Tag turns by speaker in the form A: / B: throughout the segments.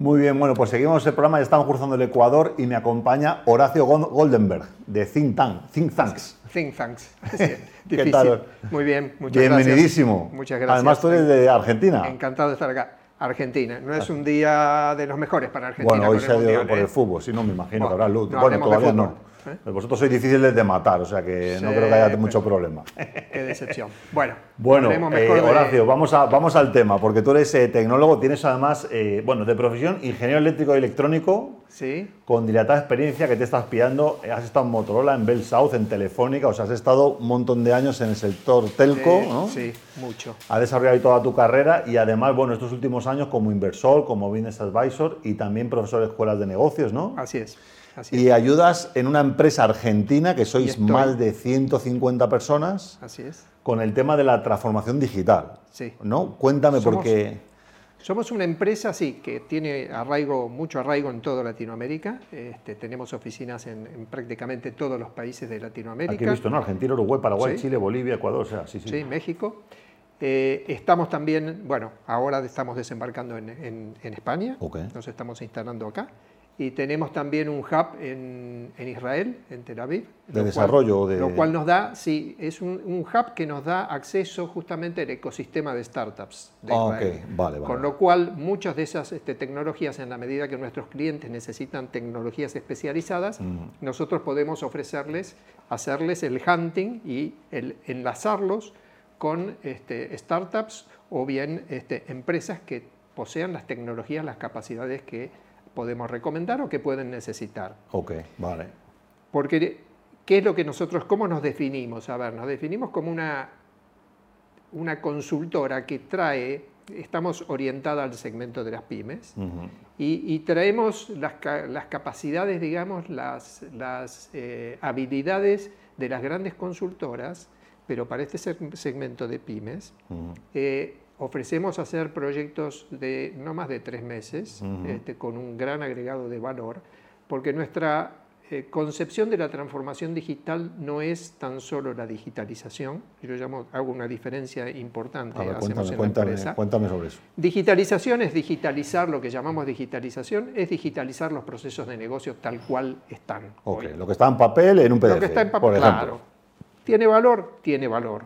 A: Muy bien, bueno, pues seguimos el programa, ya estamos cruzando el Ecuador y me acompaña Horacio Goldenberg, de Think, Tank, Think Tanks.
B: Think Tanks. ¿Qué tal? Muy bien, muchas
A: Bienvenidísimo.
B: gracias. Muchas gracias.
A: Además, tú eres de Argentina.
B: Encantado de estar acá. Argentina. No es un día de los mejores para Argentina.
A: Bueno, hoy se ha ido por el fútbol, si no me imagino que habrá luz. bueno, todavía no. ¿Eh? Vosotros sois difíciles de matar, o sea que no creo que haya mucho problema.
B: Qué decepción. Bueno,
A: bueno eh, Horacio, vamos, a, vamos al tema, porque tú eres eh, tecnólogo, tienes además, bueno, de profesión, ingeniero eléctrico y electrónico,
B: ¿Sí?
A: con dilatada experiencia que te estás pillando. Has estado en Motorola, en Bell South, en Telefónica, o sea, has estado un montón de años en el sector telco, ¿no?
B: Sí, mucho.
A: Has desarrollado toda tu carrera y además, bueno, estos últimos años como inversor, como business advisor y también profesor de escuelas de negocios, ¿no?
B: Así es
A: y ayudas en una empresa argentina que sois más de 150 personas.
B: Así es.
A: Con el tema de la transformación digital.
B: Sí.
A: ¿No? Cuéntame por qué.
B: Somos una empresa, sí, que tiene arraigo, mucho arraigo en toda Latinoamérica. Este, tenemos oficinas en, prácticamente todos los países de Latinoamérica.
A: Aquí he visto, ¿no? Argentina, Uruguay, Paraguay, Chile, Bolivia, Ecuador, o sea, sí, sí.
B: Sí, México. Eh, estamos también, bueno, ahora estamos desembarcando en, en España.
A: Okay.
B: Nos estamos instalando acá y tenemos también un hub en, Israel, en Tel Aviv.
A: De desarrollo. de...
B: Lo cual nos da, sí, es un, hub que nos da acceso justamente al ecosistema de startups de
A: ah, Israel. vale,
B: Con lo cual, muchas de esas este, tecnologías, en la medida que nuestros clientes necesitan tecnologías especializadas, nosotros podemos ofrecerles, hacerles el hunting y el enlazarlos con este, startups o bien este, empresas que posean las tecnologías, las capacidades que podemos recomendar o que pueden necesitar.
A: Ok, vale.
B: Porque, ¿qué es lo que nosotros, cómo nos definimos? A ver, nos definimos como una, una consultora que trae, estamos orientada al segmento de las pymes y, traemos las, las, capacidades, digamos, las, las eh, habilidades de las grandes consultoras, pero para este segmento de pymes, ofrecemos hacer proyectos de no más de tres meses, este, con un gran agregado de valor, porque nuestra eh, concepción de la transformación digital no es tan solo la digitalización, yo llamo, hago una diferencia importante,
A: hacemos cuéntame, cuéntame, sobre eso.
B: Digitalización es digitalizar, lo que llamamos digitalización, es digitalizar los procesos de negocio tal cual están.
A: Ok, lo que está en papel en un PDF,
B: Lo que está en papel, claro. ¿Tiene valor? Tiene valor.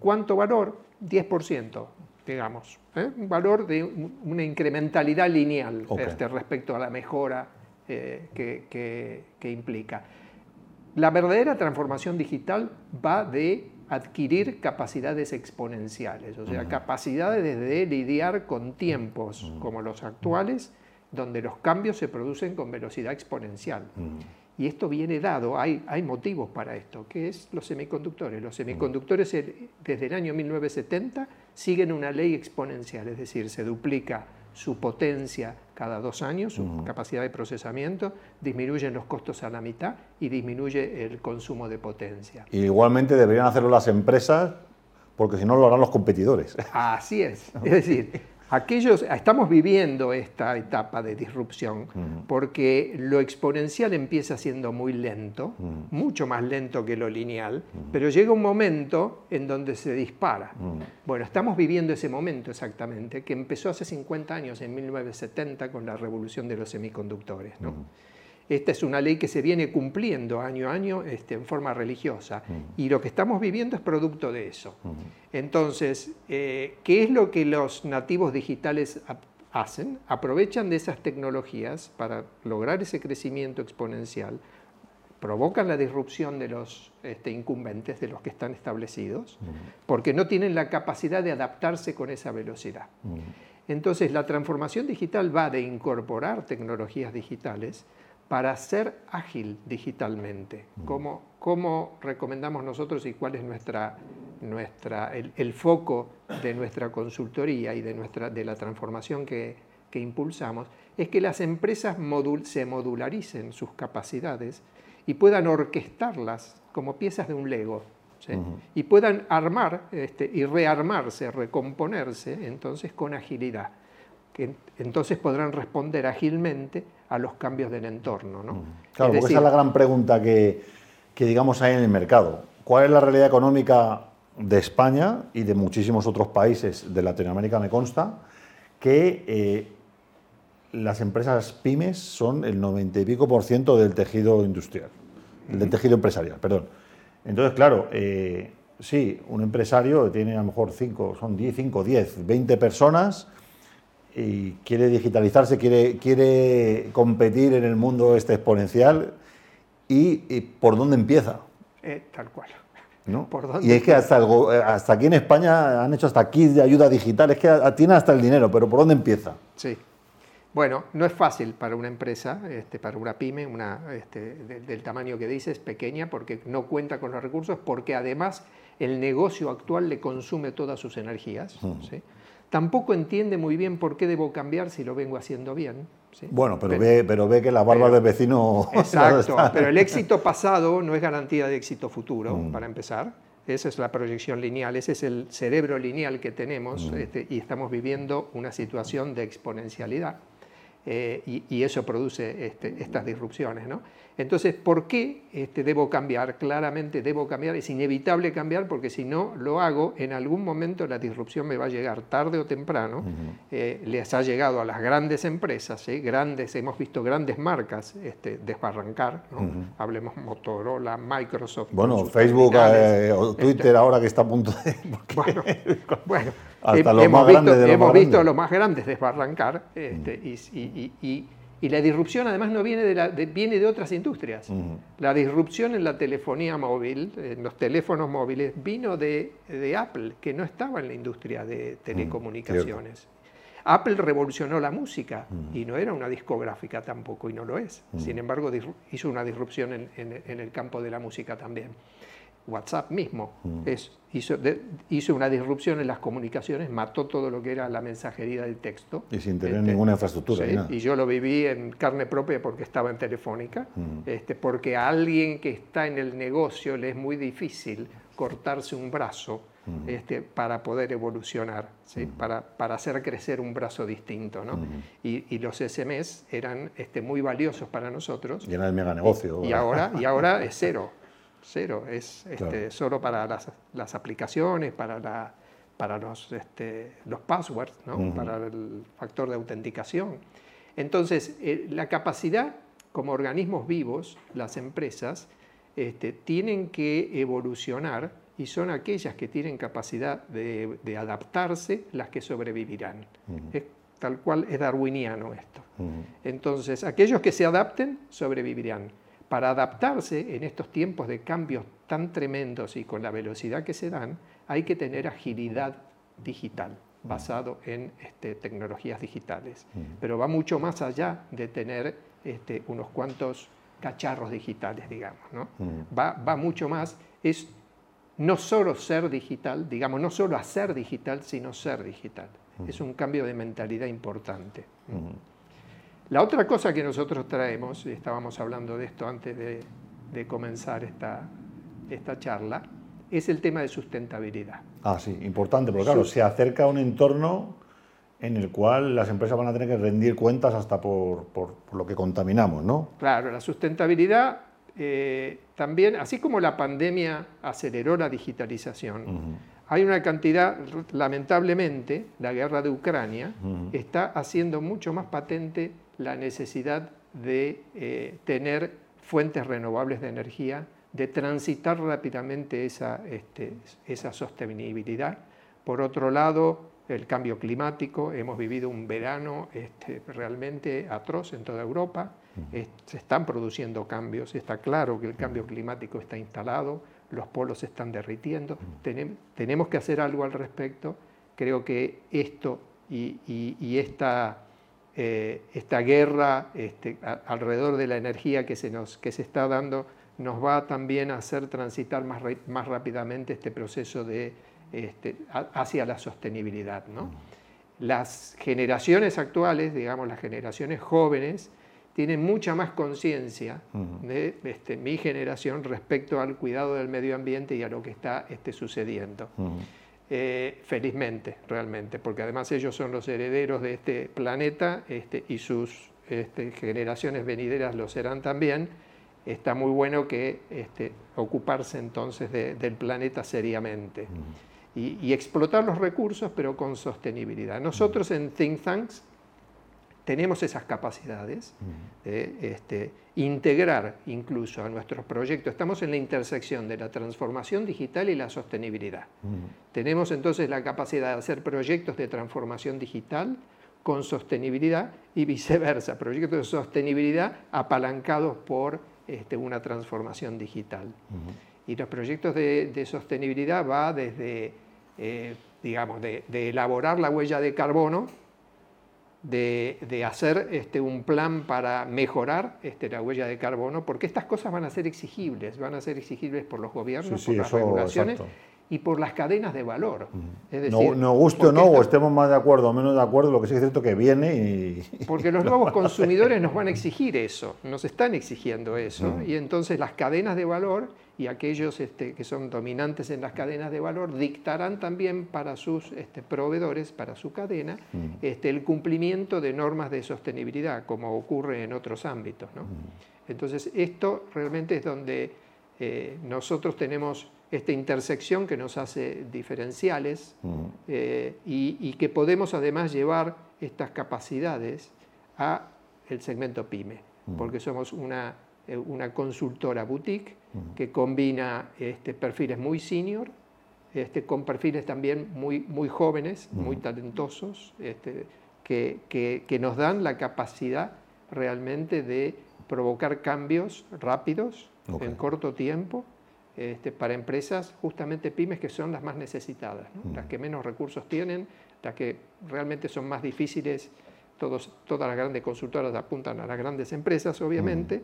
B: ¿Cuánto valor? 10% digamos, ¿eh? un valor de una incrementalidad lineal este, respecto a la mejora eh, que, implica. La verdadera transformación digital va de adquirir capacidades exponenciales, o sea, capacidades de lidiar con tiempos como los actuales, donde los cambios se producen con velocidad exponencial. Y esto viene dado, hay, hay motivos para esto, que es los semiconductores. Los semiconductores desde el año 1970 siguen una ley exponencial, es decir, se duplica su potencia cada dos años, su capacidad de procesamiento, disminuyen los costos a la mitad y disminuye el consumo de potencia.
A: igualmente deberían hacerlo las empresas porque si no lo harán los competidores.
B: Así es. Es decir, Aquellos, estamos viviendo esta etapa de disrupción porque lo exponencial empieza siendo muy lento, mucho más lento que lo lineal, pero llega un momento en donde se dispara. Bueno, estamos viviendo ese momento exactamente, que empezó hace 50 años, en 1970, con la revolución de los semiconductores. Esta es una ley que se viene cumpliendo año a año este, en forma religiosa y lo que estamos viviendo es producto de eso. Entonces, eh, ¿qué es lo que los nativos digitales hacen? Aprovechan de esas tecnologías para lograr ese crecimiento exponencial, provocan la disrupción de los este, incumbentes, de los que están establecidos, porque no tienen la capacidad de adaptarse con esa velocidad. Entonces, la transformación digital va de incorporar tecnologías digitales, para ser ágil digitalmente. ¿Cómo, recomendamos nosotros y cuál es nuestra, nuestra, el, foco de nuestra consultoría y de, nuestra, de la transformación que, impulsamos? Es que las empresas se modularicen sus capacidades y puedan orquestarlas como piezas de un Lego. Y puedan armar este, y rearmarse, recomponerse, entonces con agilidad. Que entonces podrán responder ágilmente a los cambios del entorno. ¿no?
A: Claro, porque esa es la gran pregunta que, digamos hay en el mercado. ¿Cuál es la realidad económica de España y de muchísimos otros países de Latinoamérica, me consta, que eh, las empresas pymes son el 90 y pico por ciento del tejido industrial, del tejido empresarial, perdón. Entonces, claro, eh, sí, un empresario tiene a lo mejor 5, son 10, 5, 10, 20 personas y quiere digitalizarse, quiere, quiere competir en el mundo este exponencial y, ¿por dónde empieza?
B: Eh, tal cual.
A: ¿No? y es que hasta, hasta aquí en España han hecho hasta kits de ayuda digital, es que tiene hasta el dinero, pero ¿por dónde empieza?
B: Sí. Bueno, no es fácil para una empresa, este, para una pyme, una, este, del tamaño que dices, pequeña, porque no cuenta con los recursos, porque además el negocio actual le consume todas sus energías. ¿sí? Tampoco entiende muy bien por qué debo cambiar si lo vengo haciendo bien.
A: Bueno, pero, ve, pero ve que la barba del vecino...
B: Exacto, pero el éxito pasado no es garantía de éxito futuro, mm. para empezar. Esa es la proyección lineal, ese es el cerebro lineal que tenemos mm. este, y estamos viviendo una situación de exponencialidad. Eh, y, eso produce este, estas disrupciones. ¿no? Entonces, ¿por qué este, debo cambiar? Claramente debo cambiar, es inevitable cambiar porque si no lo hago, en algún momento la disrupción me va a llegar tarde o temprano. Eh, les ha llegado a las grandes empresas, grandes, hemos visto grandes marcas este, desbarrancar, hablemos Motorola, Microsoft.
A: Bueno, Facebook eh, o Twitter ahora que está a punto de...
B: bueno, hemos, visto, hemos visto, los más grandes desbarrancar este, y y la disrupción además no viene de, viene de otras industrias. La disrupción en la telefonía móvil, en los teléfonos móviles, vino de, Apple, que no estaba en la industria de telecomunicaciones. Apple revolucionó la música y no era una discográfica tampoco, y no lo es. Sin embargo, hizo una disrupción en el campo de la música también. WhatsApp mismo mm. es, hizo, hizo, una disrupción en las comunicaciones, mató todo lo que era la mensajería del texto.
A: Y sin tener este, ninguna infraestructura.
B: y yo lo viví en carne propia porque estaba en Telefónica, mm. este, porque a alguien que está en el negocio le es muy difícil cortarse un brazo mm. este, para poder evolucionar, para, para, hacer crecer un brazo distinto. ¿no? Y, y, los SMS eran este, muy valiosos para nosotros.
A: Y era el mega negocio.
B: Y, ahora, y ahora es cero cero, es este, solo para las, aplicaciones, para, la, para los, este, los passwords, ¿no? para el factor de autenticación. Entonces, eh, la capacidad como organismos vivos, las empresas, este, tienen que evolucionar y son aquellas que tienen capacidad de, adaptarse las que sobrevivirán. es, tal cual es darwiniano esto. Entonces, aquellos que se adapten sobrevivirán para adaptarse en estos tiempos de cambios tan tremendos y con la velocidad que se dan, hay que tener agilidad digital basado en este, tecnologías digitales. Pero va mucho más allá de tener este, unos cuantos cacharros digitales, digamos. ¿no? va, va, mucho más, es no solo ser digital, digamos, no solo hacer digital, sino ser digital. Es un cambio de mentalidad importante. La otra cosa que nosotros traemos, y estábamos hablando de esto antes de, comenzar esta, esta charla, es el tema de sustentabilidad.
A: Ah, sí, importante, porque claro, se acerca a un entorno en el cual las empresas van a tener que rendir cuentas hasta por, lo que contaminamos, ¿no?
B: Claro, la sustentabilidad eh, también, así como la pandemia aceleró la digitalización, hay una cantidad, lamentablemente, la guerra de Ucrania está haciendo mucho más patente la necesidad de eh, tener fuentes renovables de energía, de transitar rápidamente esa, este, esa sostenibilidad. Por otro lado, el cambio climático, hemos vivido un verano este, realmente atroz en toda Europa, se están produciendo cambios, está claro que el cambio climático está instalado, los polos se están derritiendo, tenemos que hacer algo al respecto. Creo que esto y, y esta eh, esta guerra este, alrededor de la energía que se, nos, que se está dando nos va también a hacer transitar más, más rápidamente este proceso de, este, hacia la sostenibilidad. ¿no? Las generaciones actuales, digamos las generaciones jóvenes, tienen mucha más conciencia de este, mi generación respecto al cuidado del medio ambiente y a lo que está este, sucediendo. Eh, felizmente, realmente, porque además ellos son los herederos de este planeta este, y sus este, generaciones venideras lo serán también. Está muy bueno que este, ocuparse entonces del planeta seriamente y, explotar los recursos, pero con sostenibilidad. Nosotros en Think Tanks tenemos esas capacidades de este, integrar incluso a nuestros proyectos. Estamos en la intersección de la transformación digital y la sostenibilidad. Tenemos entonces la capacidad de hacer proyectos de transformación digital con sostenibilidad y viceversa, proyectos de sostenibilidad apalancados por este, una transformación digital. Y los proyectos de, sostenibilidad va desde, eh, digamos, de, elaborar la huella de carbono, de, hacer este, un plan para mejorar este, la huella de carbono, porque estas cosas van a ser exigibles, van a ser exigibles por los gobiernos, por las regulaciones y por las cadenas de valor.
A: Es decir, no, guste o no, o estemos más de acuerdo o menos de acuerdo, lo que sí es cierto que viene y...
B: Porque los nuevos consumidores nos van a exigir eso, nos están exigiendo eso, y entonces las cadenas de valor y aquellos este, que son dominantes en las cadenas de valor dictarán también para sus este, proveedores, para su cadena, este, el cumplimiento de normas de sostenibilidad, como ocurre en otros ámbitos. Entonces, esto realmente es donde eh, nosotros tenemos esta intersección que nos hace diferenciales eh, y, que podemos además llevar estas capacidades a el segmento pyme, porque somos una, una consultora boutique que combina este, perfiles muy senior este, con perfiles también muy, muy jóvenes, muy talentosos, este, que, que, nos dan la capacidad realmente de provocar cambios rápidos en corto tiempo este, para empresas, justamente pymes, que son las más necesitadas, las que menos recursos tienen, las que realmente son más difíciles. Todos, todas las grandes consultoras apuntan a las grandes empresas, obviamente.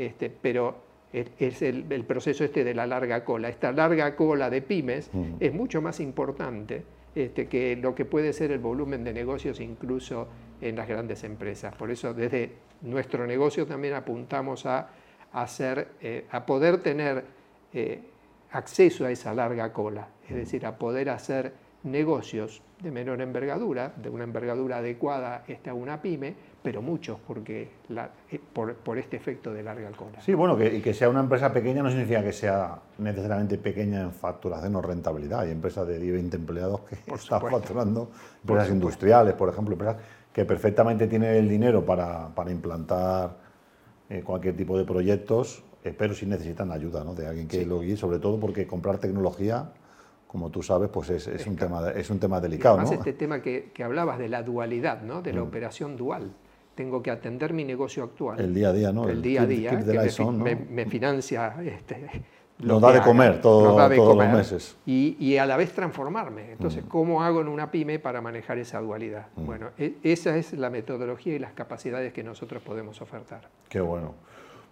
B: Este, pero es el, proceso este de la larga cola. Esta larga cola de pymes mm. es mucho más importante este, que lo que puede ser el volumen de negocios incluso en las grandes empresas. Por eso desde nuestro negocio también apuntamos a, hacer, eh, a poder tener eh, acceso a esa larga cola, es decir, a poder hacer negocios de menor envergadura, de una envergadura adecuada a una pyme, pero muchos porque eh, por, este efecto de larga cola.
A: Sí, bueno, que, y que sea una empresa pequeña no significa que sea necesariamente pequeña en facturación o rentabilidad. Hay empresas de 10, 20 empleados que están facturando, empresas industriales, por ejemplo, empresas que perfectamente tienen el dinero para, implantar eh, cualquier tipo de proyectos eh, pero sí necesitan ayuda ¿no? de alguien que lo guíe, sobre todo porque comprar tecnología, como tú sabes, pues es, es un, tema, es un tema delicado.
B: Además, este tema que, que, hablabas de la dualidad, ¿no? de la mm. operación dual. Tengo que atender mi negocio actual.
A: El día a día, ¿no?
B: El, día a día, que me, financia... Este,
A: nos da de comer todo, todos los meses.
B: Y, y, a la vez transformarme. Entonces, mm. ¿cómo hago en una pyme para manejar esa dualidad? Mm. Bueno, e, esa es la metodología y las capacidades que nosotros podemos ofertar.
A: Qué bueno.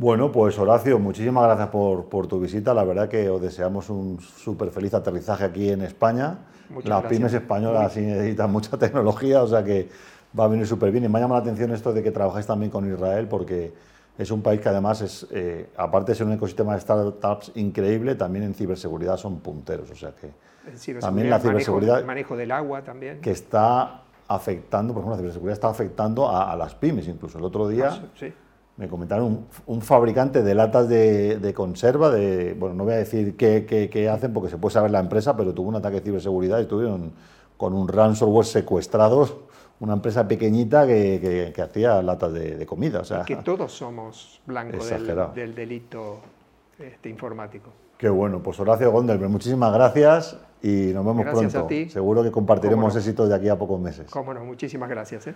A: Bueno, pues Horacio, muchísimas gracias por, tu visita. La verdad que os deseamos un súper feliz aterrizaje aquí en España. Las pymes españolas sí necesitan mucha tecnología, o sea que va a venir súper bien. Y me ha llamado la atención esto de que trabajáis también con Israel, porque es un país que además es, eh, aparte de ser un ecosistema de startups increíble, también en ciberseguridad son punteros. O sea que
B: también la ciberseguridad. Manejo, manejo, del agua también.
A: Que está afectando, por ejemplo, la ciberseguridad está afectando a, las pymes incluso. El otro día. Ah, sí me comentaron un, fabricante de latas de, conserva, de, bueno, no voy a decir qué, hacen porque se puede saber la empresa, pero tuvo un ataque de ciberseguridad y estuvieron con un ransomware secuestrados, una empresa pequeñita que, hacía latas de, comida. O sea,
B: que todos somos blancos del, delito este, informático.
A: Qué bueno, pues Horacio Gondel, muchísimas gracias y nos vemos
B: gracias
A: pronto.
B: A ti.
A: Seguro que compartiremos éxitos de aquí a pocos meses.
B: Cómo no, muchísimas gracias. ¿eh?